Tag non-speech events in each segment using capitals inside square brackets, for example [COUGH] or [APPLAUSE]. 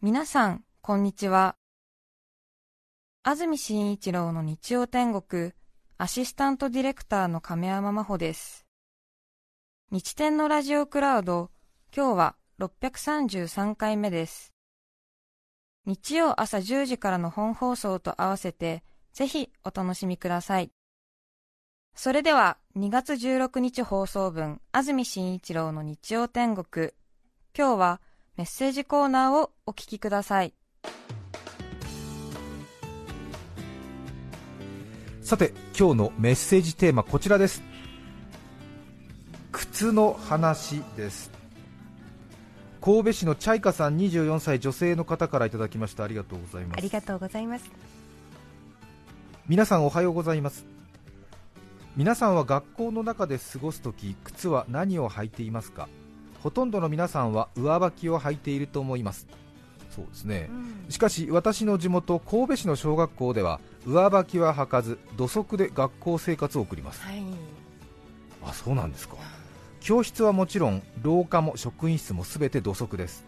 皆さん、こんにちは。安住紳一郎の日曜天国、アシスタントディレクターの亀山真帆です。日天のラジオクラウド、今日は633回目です。日曜朝10時からの本放送と合わせて、ぜひお楽しみください。それでは、2月16日放送分、安住紳一郎の日曜天国。今日は、メッセージコーナーをお聞きください。さて、今日のメッセージテーマこちらです。靴の話です。神戸市のチャイカさん24歳女性の方からいただきましたありがとうございますありがとうございます皆さんおはようございます皆さんは学校の中で過ごすとき靴は何を履いていますか？ほとんどの皆さんは上履きを履いていると思います。そうですね、うん、しかし私の地元神戸市の小学校では上履きは履かず土足で学校生活を送ります、はい、あそうなんですか。教室はもちろん廊下も職員室も全て土足です。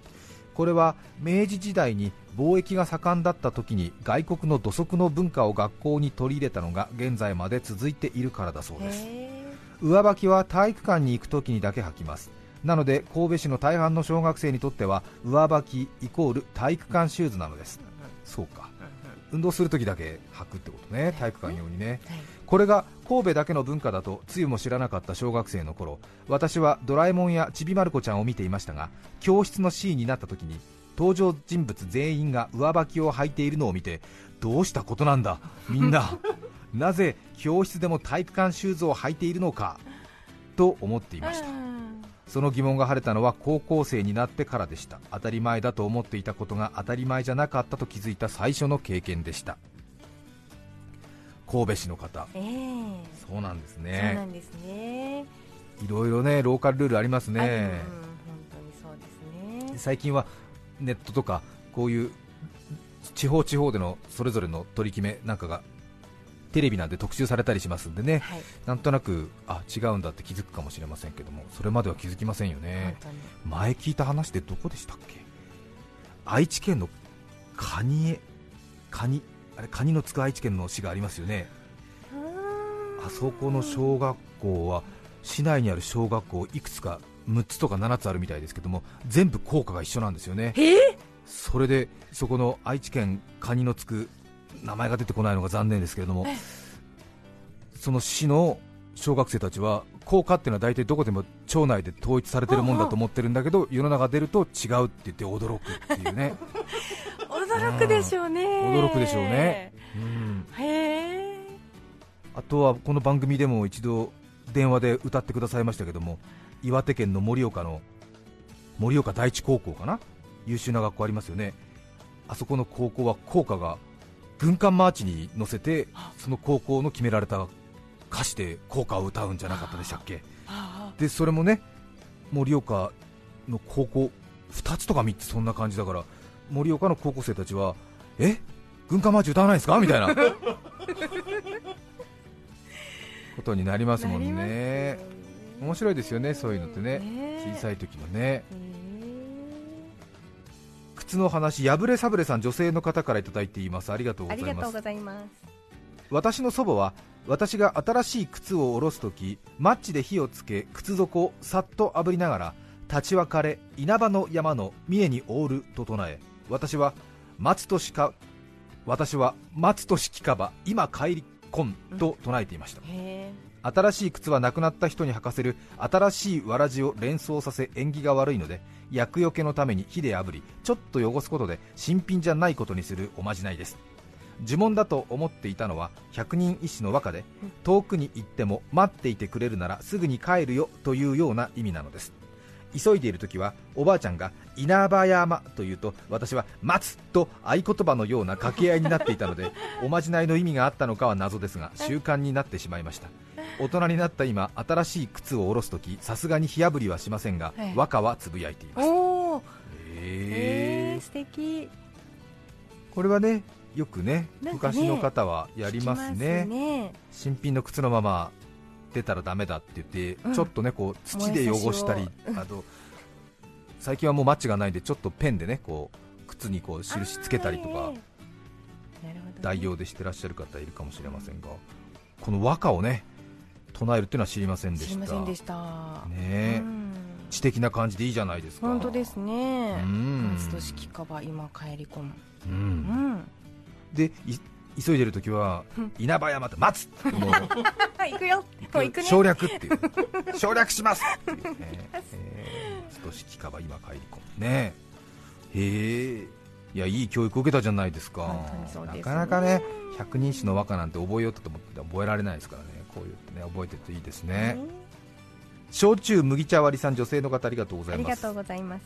これは明治時代に貿易が盛んだった時に外国の土足の文化を学校に取り入れたのが現在まで続いているからだそうです。上履きは体育館に行く時にだけ履きますなので神戸市の大半の小学生にとっては上履きイコール体育館シューズなのです。そうか。運動するときだけ履くってことね。体育館用にね、これが神戸だけの文化だとつゆも知らなかった小学生の頃私はドラえもんやちびまる子ちゃんを見ていましたが教室のシーンになった時に登場人物全員が上履きを履いているのを見てどうしたことなんだみんな。[LAUGHS] なぜ教室でも体育館シューズを履いているのかと思っていましたその疑問が晴れたのは高校生になってからでした。当たり前だと思っていたことが当たり前じゃなかったと気づいた最初の経験でした。神戸市の方、えー、そうなんですね。そうなんですね。いろいろねローカルルールありますね、うん、本当にそうですね。最近はネットとかこういう地方地方でのそれぞれの取り決めなんかがテレビなんで特集されたりしますんでね、はい、なんとなくあ違うんだって気づくかもしれませんけどもそれまでは気づきませんよね。前聞いた話でどこでしたっけ？愛知県のカニエカニあれカニのつく愛知県の市がありますよね。あそこの小学校は市内にある小学校いくつか6つとか7つあるみたいですけども全部校歌が一緒なんですよね。それでそこの愛知県カニのつく名前が出てこないのが残念ですけれども、その市の小学生たちは校歌っていうのは大体どこでも町内で統一されてるもんだと思ってるんだけど世の中出ると違うって言って驚くっていうね。[LAUGHS] 驚くでしょうね、驚くでしょうね、うん、へあとはこの番組でも一度電話で歌ってくださいましたけども岩手県の盛岡の盛岡第一高校かな？優秀な学校ありますよね。あそこの高校は校歌が軍艦マーチに乗せてその高校の決められた歌詞で校歌を歌うんじゃなかったでしたっけ？でそれもね盛岡の高校2つとか3つそんな感じだから盛岡の高校生たちはえ？軍艦マーチ歌わないですか？みたいな。[LAUGHS] ことになりますもんね。面白いですよねそういうのってね。小さい時のね靴の話やぶれさぶれさん女性の方からいただいています。ありがとうございます。私の祖母は私が新しい靴を下ろすときマッチで火をつけ靴底をさっと炙りながら立ち別れ稲葉の山の峰に覆ると唱え私は松としか私は松としきかば今帰りこんと唱えていました、うん新しい靴は亡くなった人に履かせる新しいわらじを連想させ縁起が悪いので厄除けのために火で炙りちょっと汚すことで新品じゃないことにするおまじないです。呪文だと思っていたのは百人一首の和歌で遠くに行っても待っていてくれるならすぐに帰るよというような意味なのです。急いでいる時はおばあちゃんが稲葉山と言うと私は待つと合言葉のような掛け合いになっていたのでおまじないの意味があったのかは謎ですが習慣になってしまいました。大人になった今新しい靴を下ろす時さすがに火あぶりはしませんが、はい、和歌はつぶやいています。おえー、素敵。これはねよくね、ね、昔の方はやりますね、ね、新品の靴のまま出たらダメだって言って、うん、ちょっとねこう土で汚したり、あと最近はもうマッチがないんでちょっとペンでねこう靴にこう印つけたりとかあーね。代用でしてらっしゃる方いるかもしれませんがこの和歌をね唱えるっていうのは知りませんで知りしたませんでした。ね知的な感じでいいじゃないですか。本当ですね。うん。松戸式かば今帰り込む。ううん。んでい急いでる時はうん。稲葉山で待つもう。[LAUGHS] はい行くよ。もう行くね。省略っていう。[LAUGHS] 省略しますっていうね、[LAUGHS] えー、少し聞かば今帰り込む。ねへえ。いやいい教育を受けたじゃないですか。すね。なかなかね百人一首の和歌なんて覚えようと思って覚えられないですからねこう言ってね覚えてるといいですね、焼酎麦茶割りさん女性の方ありがとうございます。ありがとうございます。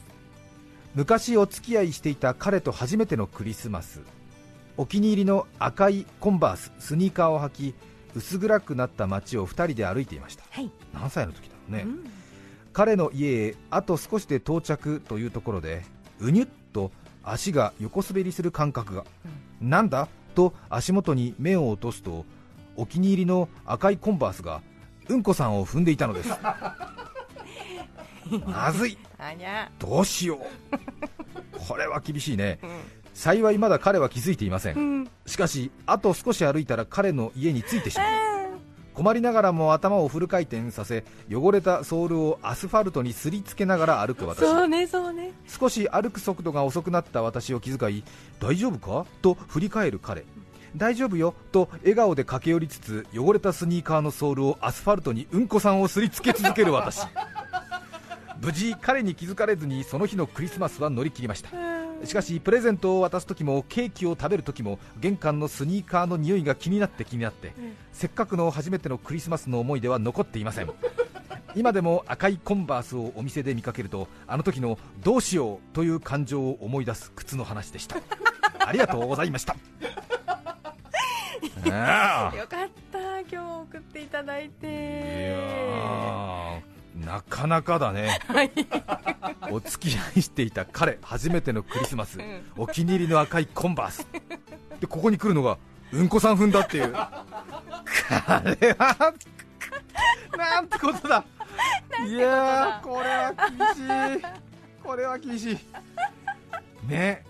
昔お付き合いしていた彼と初めてのクリスマス。お気に入りの赤いコンバーススニーカーを履き薄暗くなった街を2人で歩いていました。はい。何歳の時だろうね、うん。彼の家へあと少しで到着というところでうにゅっと足が横滑りする感覚が、なんだ？と足元に目を落とすとお気に入りの赤いコンバースがうんこさんを踏んでいたのです。[LAUGHS] まずい。どうしよう。[LAUGHS] これは厳しいね。うん。幸いまだ彼は気づいていません。うん。しかしあと少し歩いたら彼の家に着いてしまう。困りながらも頭をフル回転させ汚れたソールをアスファルトにすりつけながら歩く私。そうねそうね。少し歩く速度が遅くなった私を気遣い大丈夫か？と振り返る彼大丈夫よと笑顔で駆け寄りつつ汚れたスニーカーのソールをアスファルトにうんこさんをすりつけ続ける私。[LAUGHS] 無事彼に気づかれずにその日のクリスマスは乗り切りました。しかしプレゼントを渡す時もケーキを食べる時も玄関のスニーカーの匂いが気になって気になって。せっかくの初めてのクリスマスの思い出は残っていません。[LAUGHS] 今でも赤いコンバースをお店で見かけるとあの時のどうしようという感情を思い出す靴の話でした。[LAUGHS] ありがとうございました [LAUGHS] よかった今日送っていただいいてやーなかなかだね、お付き合いしていた彼初めてのクリスマス、ん。お気に入りの赤いコンバース。でここに来るのがうんこさん踏んだっていう。これはなんてことだ。いやーこれは厳しい。これは厳しい。ね。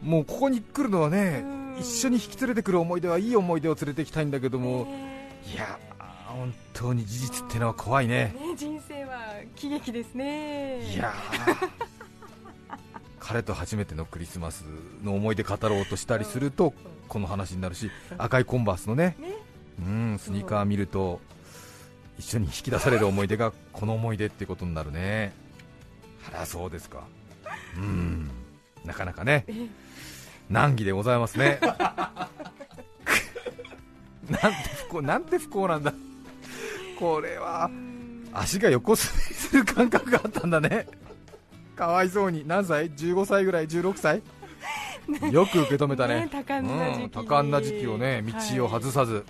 もうここに来るのはねうん一緒に引き連れてくる思い出はいい思い出を連れてきたいんだけども、ねいやー本当に事実ってのは怖いね。ね人生は喜劇ですね。いやー。[LAUGHS] 彼と初めてのクリスマスの思い出語ろうとしたりするとこの話になるし赤いコンバースのね。ね。うんスニーカー見ると一緒に引き出される思い出がこの思い出ってことになるね。あらそうですか。うん。なかなかね難儀でございますね。[LAUGHS] なんて不幸なんて不幸なんだ。これは足が横滑りする感覚があったんだね。かわいそうに。何歳 ?15 歳ぐらい？16歳？[LAUGHS] よく受け止めたね。ね多感な時期に。うん、多感な時期をね道を外さず、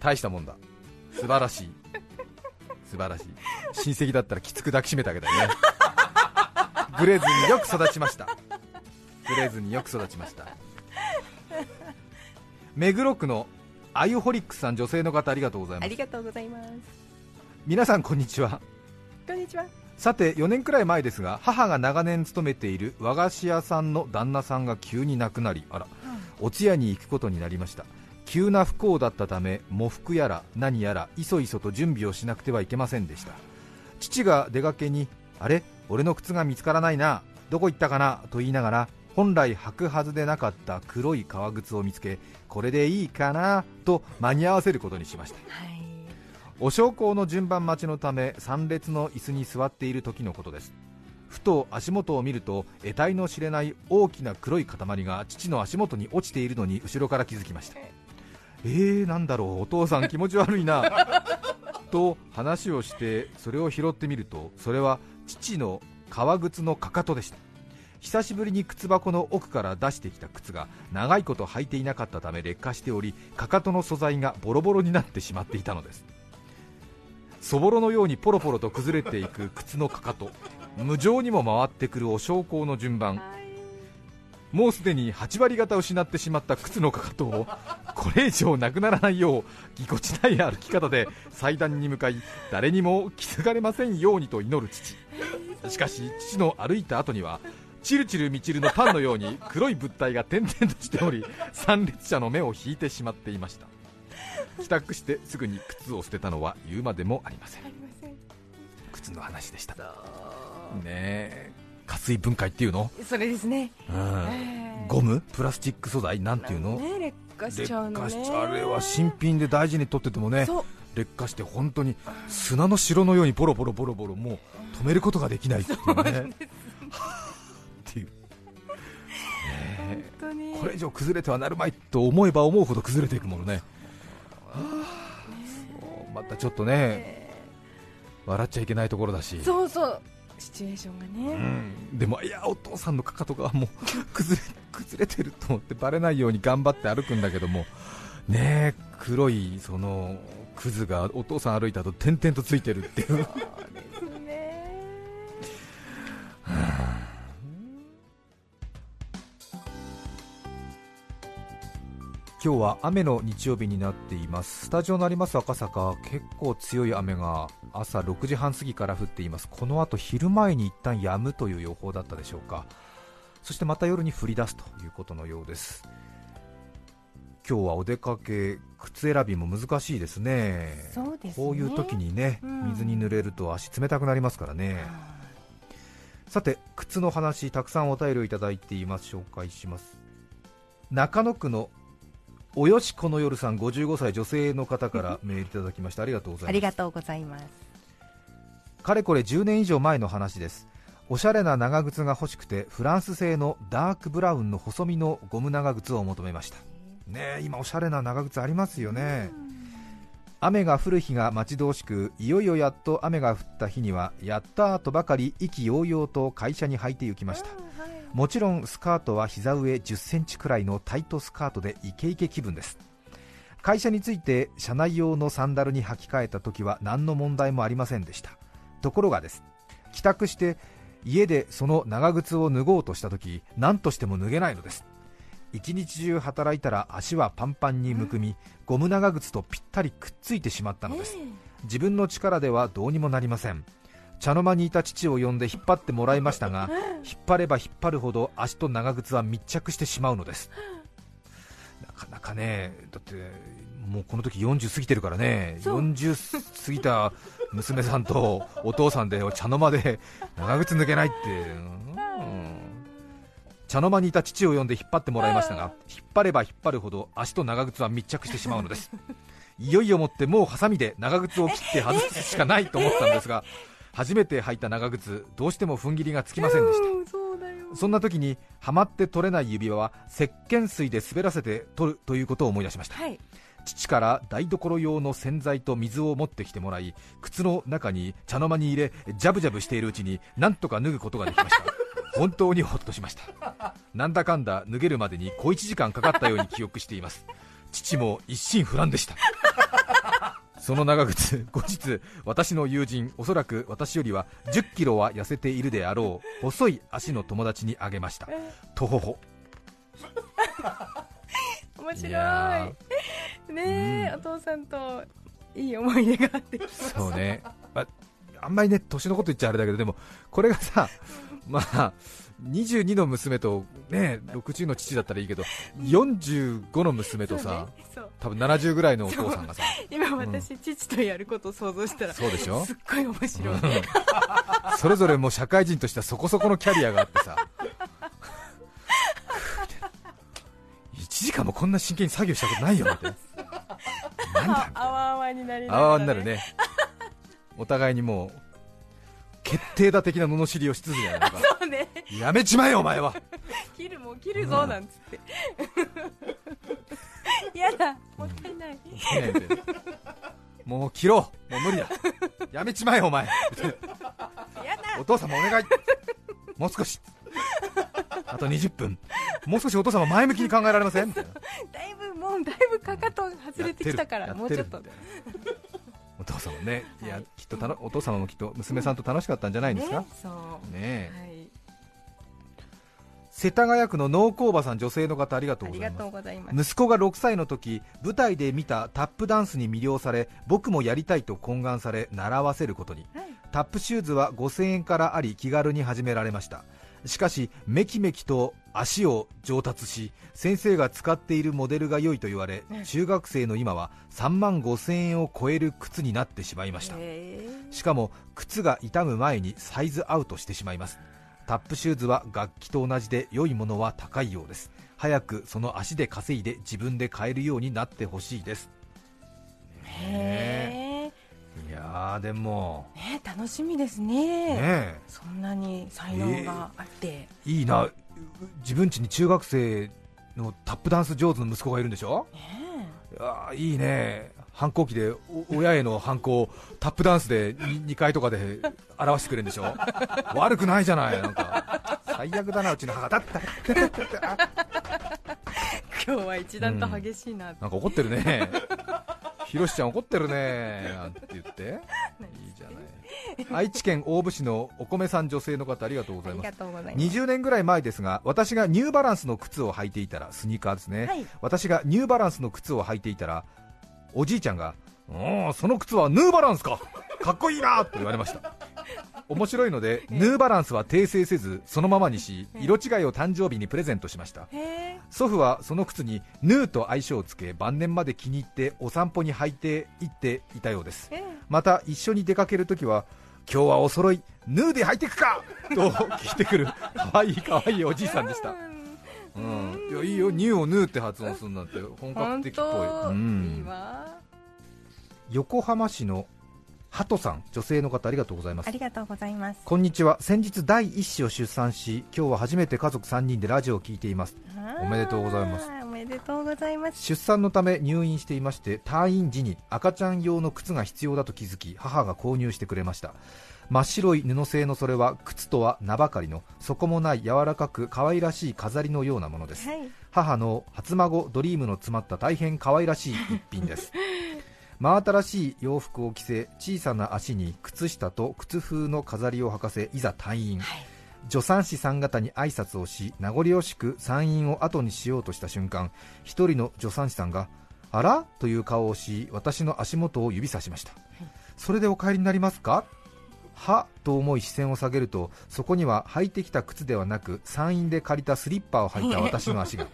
大したもんだ。素晴らしい。素晴らしい。親戚だったらきつく抱きしめてあげたいね。グレずによく育ちましたグレずによく育ちました。目黒区のアユホリックスさん女性の方ありがとうございます。ありがとうございます。皆さんこんにちは。こんにちは。さて4年くらい前ですが母が長年勤めている和菓子屋さんの旦那さんが急に亡くなりあらお通夜に行くことになりました。急な不幸だったため喪服やら何やらいそいそと準備をしなくてはいけませんでした。父が出かけにあれ？俺の靴が見つからないな。どこ行ったかな？と言いながら本来履くはずでなかった黒い革靴を見つけこれでいいかなと間に合わせることにしました。はい。お焼香の順番待ちのため参列の椅子に座っている時のことです。ふと足元を見ると得体の知れない大きな黒い塊が父の足元に落ちているのに後ろから気づきました。えー、なんだろうお父さん気持ち悪いな。[LAUGHS] と話をしてそれを拾ってみるとそれは父の革靴のかかとでした久しぶりに靴箱の奥から出してきた靴が長いこと履いていなかったため劣化しておりかかとの素材がボロボロになってしまっていたのです。そぼろのようにポロポロと崩れていく靴のかかと無情にも回ってくるお焼香の順番。もうすでに8割方失ってしまった靴のかかとをこれ以上なくならないようぎこちない歩き方で祭壇に向かい誰にも気づかれませんようにと祈る父。しかし父の歩いた後にはチルチルミチルのパンのように黒い物体が点々としており [LAUGHS] 参列者の目を引いてしまっていました。帰宅してすぐに靴を捨てたのは言うまでもありません。靴の話でした。ねえ加水分解っていうの、それですね、うん。えーゴム？プラスチック素材？なんていうの？ね劣化しちゃうあれは新品で大事に取っててもね劣化して本当に砂の城のようにボロボロボロボロもう止めることができないっていうねこれ以上崩れてはなるまいと思えば思うほど崩れていくものね。またちょっとねえ笑っちゃいけないところだし。ーそうそうシチュエーションがね、うん。でもいやお父さんのかかとがもう [LAUGHS] 崩れ崩れてると思ってバレないように頑張って歩くんだけども。ねえ黒いそのクズがお父さん歩いた後点々とついてるっていう [LAUGHS] 今日は雨の日曜日になっています。スタジオのあります赤坂。結構強い雨が朝6時半過ぎから降っています。この後昼前に一旦止むという予報だったでしょうか。そしてまた夜に降り出すということのようです。今日はお出かけ靴選びも難しいですね。そうですね。こういう時にね、うん。水に濡れると足冷たくなりますからね、さて靴の話たくさんお便りをいただいています。紹介します。中野区のおよしこの夜さん55歳女性の方から [LAUGHS] メールいただきました。ありがとうございます。ありがとうございます。かれこれ10年以上前の話です。おしゃれな長靴が欲しくてフランス製のダークブラウンの細身のゴム長靴を求めました。ねえ今おしゃれな長靴ありますよね。雨が降る日が待ち遠しくいよいよやっと雨が降った日にはやったーとばかり意気揚々と会社に履いて行きましたもちろんスカートは膝上10センチくらいのタイトスカートでイケイケ気分です。会社について車内用のサンダルに履き替えた時は何の問題もありませんでした。ところがです。帰宅して家でその長靴を脱ごうとした時何としても脱げないのです。一日中働いたら足はパンパンにむくみゴム長靴とぴったりくっついてしまったのです。自分の力ではどうにもなりません茶の間にいた父を呼んで引っ張ってもらいましたが引っ張れば引っ張るほど足と長靴は密着してしまうのです。なかなかねだってもうこの時40過ぎてるからね。そう。40過ぎた娘さんとお父さんで茶の間で長靴抜けないって、うん。茶の間にいた父を呼んで引っ張ってもらいましたが引っ張れば引っ張るほど足と長靴は密着してしまうのです。[LAUGHS] いよいよもってもうハサミで長靴を切って外すしかないと思ったんですが初めて履いた長靴どうしても踏ん切りがつきませんでした。うんそんな時にはまって取れない指輪は石鹸水で滑らせて取るということを思い出しました。はい。父から台所用の洗剤と水を持ってきてもらい靴の中に茶の間に入れジャブジャブしているうちになんとか脱ぐことができました。[LAUGHS] 本当にホッとしました。なんだかんだ脱げるまでに小1時間かかったように記憶しています。父も一心不乱でしたその長靴後日私の友人おそらく私よりは1 0キロは痩せているであろう細い足の友達にあげました。とほほ面白い。ねえ、お父さんといい思い出があってそうね、まあ、あんまりね年のこと言っちゃあれだけどでもこれがさ [LAUGHS] まあ22の娘とね60の父だったらいいけど45の娘とさ、ね多分70ぐらいのお父さんがさ。今私、父とやることを想像したらそうでしょ？すっごい面白い、うん。それぞれもう社会人としてはそこそこのキャリアがあってさ。1時間もこんな真剣に作業したことないよって。なんだあわあわになりなあがら、わになるね。お互いにもう決定打的な罵りをし続けてなんか。そうね。やめちまえよお前は。[LAUGHS] 切るもう切るぞなんつって、やだ [LAUGHS] もったいない、[LAUGHS] もう切ろう。もう無理だ。やめちまえよお前。お父様お願い。もう少し。あと20分。もう少しお父様前向きに考えられません。みたいなだいぶもうだいぶかかと外れてきたからやもうちょっと。お父様ね、いやきっとたのお父様もきっと娘さんと楽しかったんじゃないんですか？ね、ね世田谷区の農工場さん女性の方ありがとうございます。息子が6歳の時舞台で見たタップダンスに魅了され僕もやりたいと懇願され習わせることに。はい。タップシューズは5000円からあり気軽に始められました。しかしめきめきと足を上達し先生が使っているモデルが良いと言われうん中学生の今は3万5000円を超える靴になってしまいました。しかも靴が傷む前にサイズアウトしてしまいますタップシューズは楽器と同じで良いものは高いようです。早くその足で稼いで自分で買えるようになってほしいです。へー。いやーでも。ね楽しみですね。ねそんなに才能があって、えいいな。自分家に中学生のタップダンス上手の息子がいるんでしょ？ねいやーいいね反抗期でお親への反抗をタップダンスで 2, 階とかで表してくれるんでしょ？[LAUGHS] 悪くないじゃないなんか。最悪だなうちの母。だった。今日は一段と激しいな、なんか怒ってるね。ひろしちゃん怒ってるねなんて言って。いいじゃない。愛知県大府市のお米さん女性の方ありがとうございます。ありがとうございます。20年ぐらい前ですが私がニューバランスの靴を履いていたらスニーカーですね、はい。私がニューバランスの靴を履いていたらおじいちゃんが「おおその靴はヌーバランスか。かっこいいな!」と言われました。面白いのでヌーバランスは訂正せずそのままにし色違いを誕生日にプレゼントしました。へ祖父はその靴にヌーと愛称をつけ晩年まで気に入ってお散歩に履いて行っていたようです。また一緒に出かけるときは今日はお揃いヌーで履いてくか！と聞いてくるかわいいかわいいおじいさんでしたうん、いやいいよ。ニューをヌーって発音するなんて本格本的っぽい、当、うん。いいわ。横浜市のハトさん女性の方ありがとうございます。ありがとうございます。こんにちは。先日第一子を出産し今日は初めて家族3人でラジオを聞いています。おめでとうございますでとうございます。出産のため入院していまして退院時に赤ちゃん用の靴が必要だと気づき母が購入してくれました。真っ白い布製のそれは靴とは名ばかりの底もない柔らかく可愛らしい飾りのようなものです。はい。母の初孫ドリームの詰まった大変可愛らしい一品です。[LAUGHS] 真新しい洋服を着せ小さな足に靴下と靴風の飾りを履かせいざ退院、はい助産師さん方に挨拶をし名残惜しく産院を後にしようとした瞬間一人の助産師さんがあら？という顔をし私の足元を指さしました、それでお帰りになりますか？はと思い視線を下げるとそこには履いてきた靴ではなく産院で借りたスリッパを履いた [LAUGHS] 私の足が。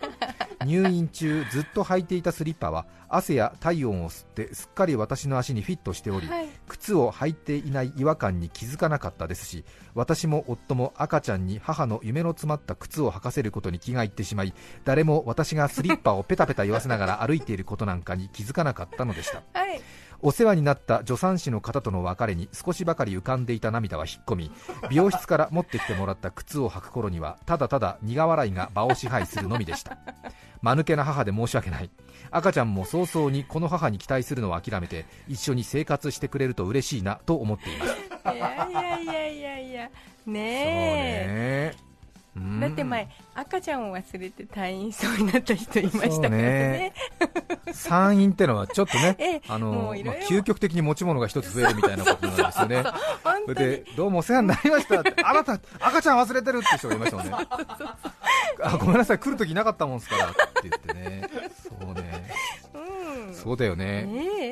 入院中ずっと履いていたスリッパは汗や体温を吸ってすっかり私の足にフィットしており、はい。靴を履いていない違和感に気づかなかったですし私も夫も赤ちゃんに母の夢の詰まった靴を履かせることに気がいってしまい誰も私がスリッパをペタペタ言わせながら歩いていることなんかに気づかなかったのでした。はいお世話になった助産師の方との別れに少しばかり浮かんでいた涙は引っ込み美容室から持ってきてもらった靴を履く頃にはただただ苦笑いが場を支配するのみでした。間抜けな母で申し訳ない。赤ちゃんも早々にこの母に期待するのを諦めて一緒に生活してくれると嬉しいなと思っています。[LAUGHS] いやいやいやいや。いやそうね。えだって前赤ちゃんを忘れて退院しそうになった人いましたからね。産院ってのはちょっとね [LAUGHS] ええあのまあ究極的に持ち物が一つ増えるみたいなことなんですよね。そでどうもお世話になりました。ってあなた赤ちゃん忘れてるって人がいましたもんね。あごめんなさい。来るときいなかったもんですからって言ってね。そうね。うん。そうだよね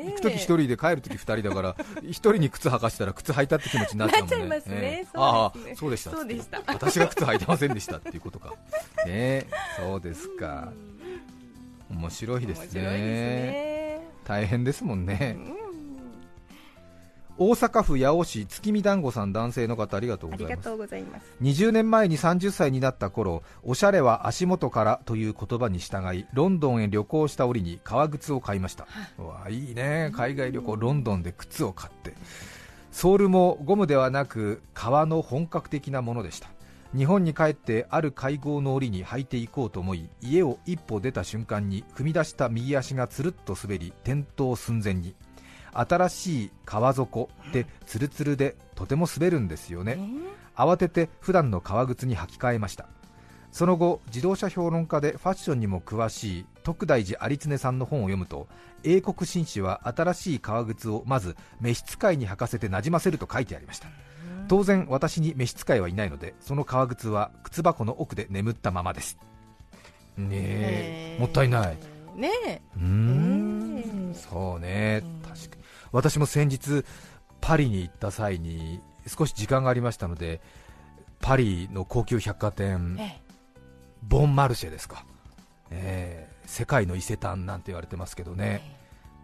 行くとき一人で帰るとき二人だから [LAUGHS] 一人に靴履かしたら靴履いたって気持ちになっちゃうもんね。なっちゃいますね。ああそうでしたそうでした。私が靴履いてませんでしたっていうことか。ねそうですか。面白いですね。大変ですもんね。うん大阪府八尾市月見団子さん男性の方ありがとうございます。ありがとうございます。20年前に30歳になった頃おしゃれは足元からという言葉に従いロンドンへ旅行した折に革靴を買いました。うわいいね。海外旅行ロンドンで靴を買って。ソールもゴムではなく革の本格的なものでした。日本に帰ってある会合の折に履いていこうと思い家を一歩出た瞬間に踏み出した右足がつるっと滑り転倒寸前に新しい革底ってツルツルでとても滑るんですよね。慌てて普段の革靴に履き替えました。その後自動車評論家でファッションにも詳しい徳大寺有常さんの本を読むと英国紳士は新しい革靴をまず召使いに履かせてなじませると書いてありました。当然私に召使いはいないのでその革靴は靴箱の奥で眠ったままです。ねえもったいない。ねえ。うーん。そうね。確かに。私も先日パリに行った際に少し時間がありましたのでパリの高級百貨店えボンマルシェですか、えー世界の伊勢丹なんて言われてますけどね、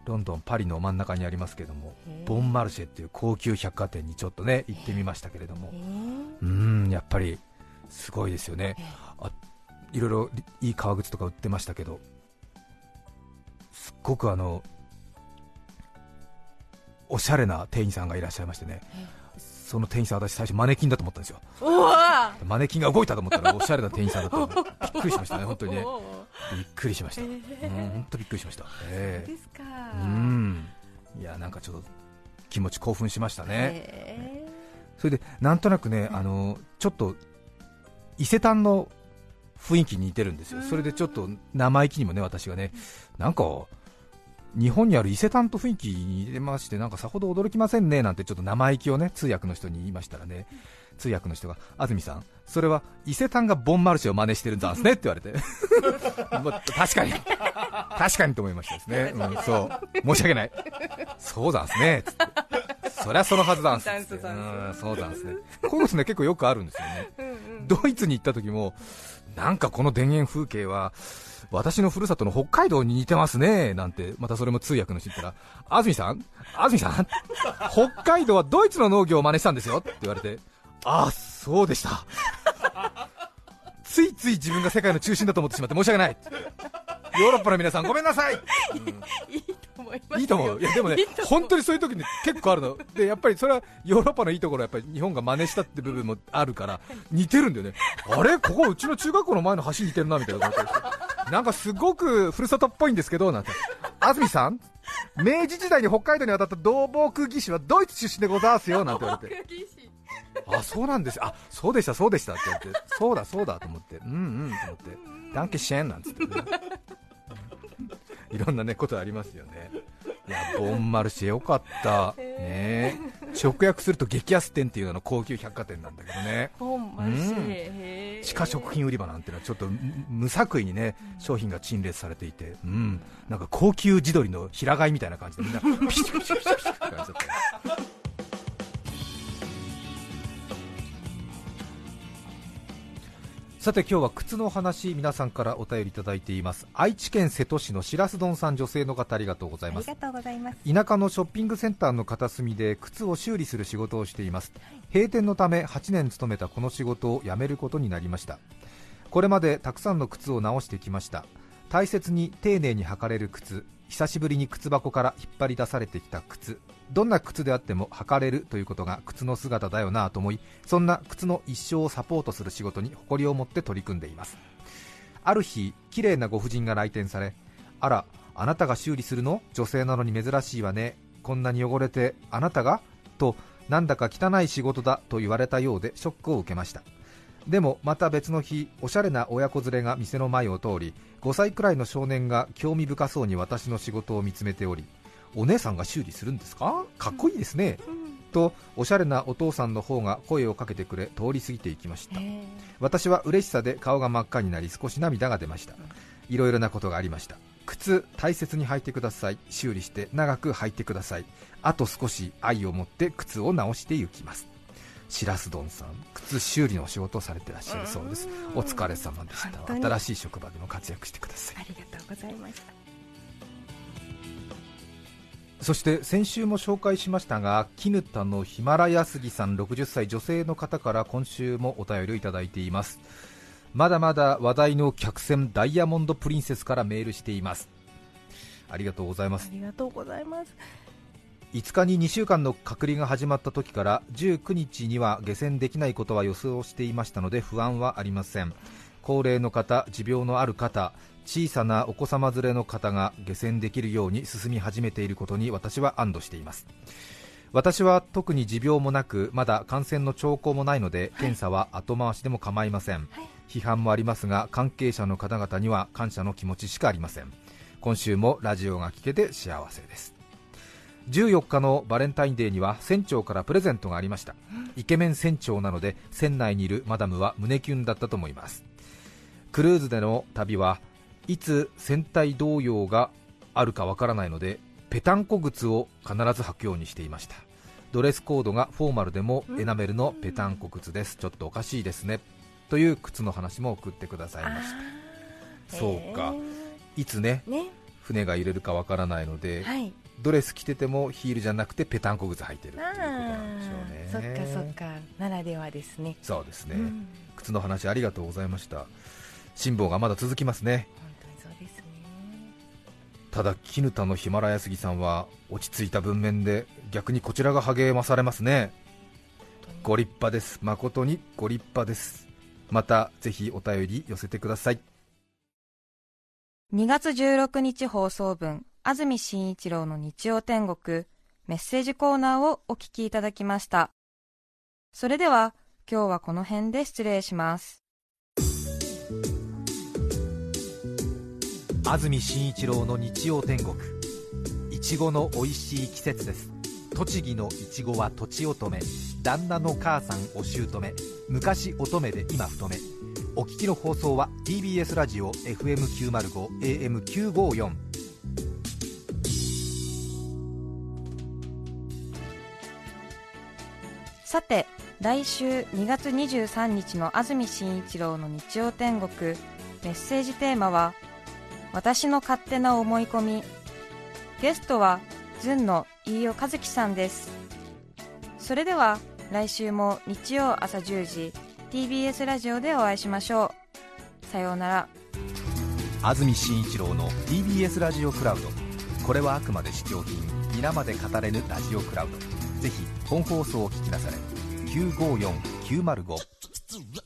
ロンドン、パリの真ん中にありますけども、ボンマルシェっていう高級百貨店にちょっとね行ってみましたけれども。え、うーん、やっぱりすごいですよね、あいろいろいい革靴とか売ってましたけど、すっごくあのおしゃれな店員さんがいらっしゃいましてね、その店員さん、私、最初マネキンだと思ったんですよ、マネキンが動いたと思ったらおしゃれな店員さんだったので、[LAUGHS] びっくりしましたね、本当にね、びっくりしました、うん、本当びっくりしました。ええ。ですか。うん。いやなんかちょっと気持ち興奮しましたね、えそれでなんとなくね、あのちょっと伊勢丹の雰囲気に似てるんですよ、それでちょっと生意気にもね私がね、なんか日本にある伊勢丹と雰囲気に似てまして、なんかさほど驚きませんねなんてちょっと生意気をね通訳の人に言いましたらね、通訳の人が、安住さん、それは伊勢丹がボンマルシェを真似してるんざんすねって言われて、[LAUGHS] まあ確かに、確かにと思いましたですね、[LAUGHS] うん、そう、申し訳ない、そうざんすねつって、そりゃそのはずざんすうん、そうざんすね、こういうことね結構よくあるんですよね、ドイツに行った時も、なんかこの田園風景は、私のふるさとの北海道に似てますねなんて、またそれも通訳の人言ったら、安住さん、安住さん、北海道はドイツの農業を真似したんですよって言われて、ああ、そうでした、ついつい自分が世界の中心だと思ってしまって申し訳ない、ヨーロッパの皆さん、ごめんなさい、いいと思いますよ。いいと思う、いやでもね本当にそういう時に結構あるの、でやっぱりそれはヨーロッパのいいところはやっぱり日本が真似したって部分もあるから、似てるんだよね、あれ、ここ、うちの中学校の前の橋似てるなみたいな感じでなんかすごくふるさとっぽいんですけど、なんて、安住さん、明治時代に北海道に渡った同房空義士はドイツ出身でございますよなんて言われて、あそうなんです、あそうでした、そうでした。って言って、そうだ、そうだと思って、うんうんと思って、ダンケシェンなんつって、ね、いろんなねことありますよね。いやボンマルシェよかった、ね、直訳すると激安店っていうのの高級百貨店なんだけどね、ボンマルシェ。うん。地下食品売り場なんてのはちょっと無無作為にね商品が陳列されていて、うん、なんか高級地鶏の平飼いみたいな感じでみんなピシッピシッピシッピシッって感じだったさて今日は靴の話皆さんからお便りいただいています。愛知県瀬戸市のしらす丼さん女性の方ありがとうございます。田舎のショッピングセンターの片隅で靴を修理する仕事をしています。閉店のため8年勤めたこの仕事を辞めることになりました。これまでたくさんの靴を直してきました。大切に丁寧に履かれる靴久しぶりに靴箱から引っ張り出されてきた靴どんな靴であっても履かれるということが靴の姿だよなと思いそんな靴の一生をサポートする仕事に誇りを持って取り組んでいます。ある日綺麗なご婦人が来店されあらあなたが修理するの？女性なのに珍しいわね。こんなに汚れてあなたが？となんだか汚い仕事だと言われたようでショックを受けました。でもまた別の日おしゃれな親子連れが店の前を通り5歳くらいの少年が興味深そうに私の仕事を見つめておりお姉さんが修理するんですか？かっこいいですね、とおしゃれなお父さんの方が声をかけてくれ通り過ぎていきました。私は嬉しさで顔が真っ赤になり少し涙が出ました。いろいろなことがありました。靴大切に履いてください。修理して長く履いてください。あと少し愛を持って靴を直していきます。しらす丼さん靴修理のお仕事をされてらっしゃるそうです。お疲れ様でした。新しい職場でも活躍してください。ありがとうございましたそして先週も紹介しましたが絹田のヒマラヤ杉さん60歳女性の方から今週もお便りをいただいています。まだまだ話題の客船ダイヤモンドプリンセスからメールしています。ありがとうございます。ありがとうございます。5日に2週間の隔離が始まった時から19日には下船できないことは予想していましたので不安はありません。高齢の方、持病のある方小さなお子様連れの方が下船できるように進み始めていることに私は安堵しています。私は特に持病もなくまだ感染の兆候もないので検査は後回しでも構いません、批判もありますが関係者の方々には感謝の気持ちしかありません。今週もラジオが聞けて幸せです。14日のバレンタインデーには船長からプレゼントがありました。イケメン船長なので船内にいるマダムは胸キュンだったと思います。クルーズでの旅はいつ船体動揺があるかわからないのでペタンコ靴を必ず履くようにしていました。ドレスコードがフォーマルでもエナメルのペタンコ靴です。ちょっとおかしいですね。という靴の話も送ってくださいました。そうか。いつねね。船が揺れるかわからないので、はい。ドレス着ててもヒールじゃなくてペタンコ靴履いてるっていうことあなんでしょうね。ー。そっかそっか。ならではですね。そうですね、うん。靴の話ありがとうございました。辛抱がまだ続きますねただ絹田のヒマラヤ杉さんは落ち着いた文面で逆にこちらが励まされますね。ご立派です。誠にご立派です。またぜひお便り寄せてください。2月16日放送分安住紳一郎の日曜天国メッセージコーナーをお聞きいただきました。それでは今日はこの辺で失礼します。安住紳一郎の日曜天国。いちごの美味しい季節です。栃木のいちごはとちおとめ。旦那の母さんお姑。昔乙女で今太めお聞きの放送は TBS ラジオ FM905 AM954 さて来週2月23日の安住紳一郎の日曜天国。メッセージテーマは「私の勝手な思い込み」ゲストはずんの飯尾和樹さんです。それでは来週も日曜朝10時 TBS ラジオでお会いしましょう。さようなら。安住紳一郎の TBS ラジオクラウド。これはあくまで試供品。皆まで語れぬラジオクラウド。ぜひ本放送を聞きなされ。954905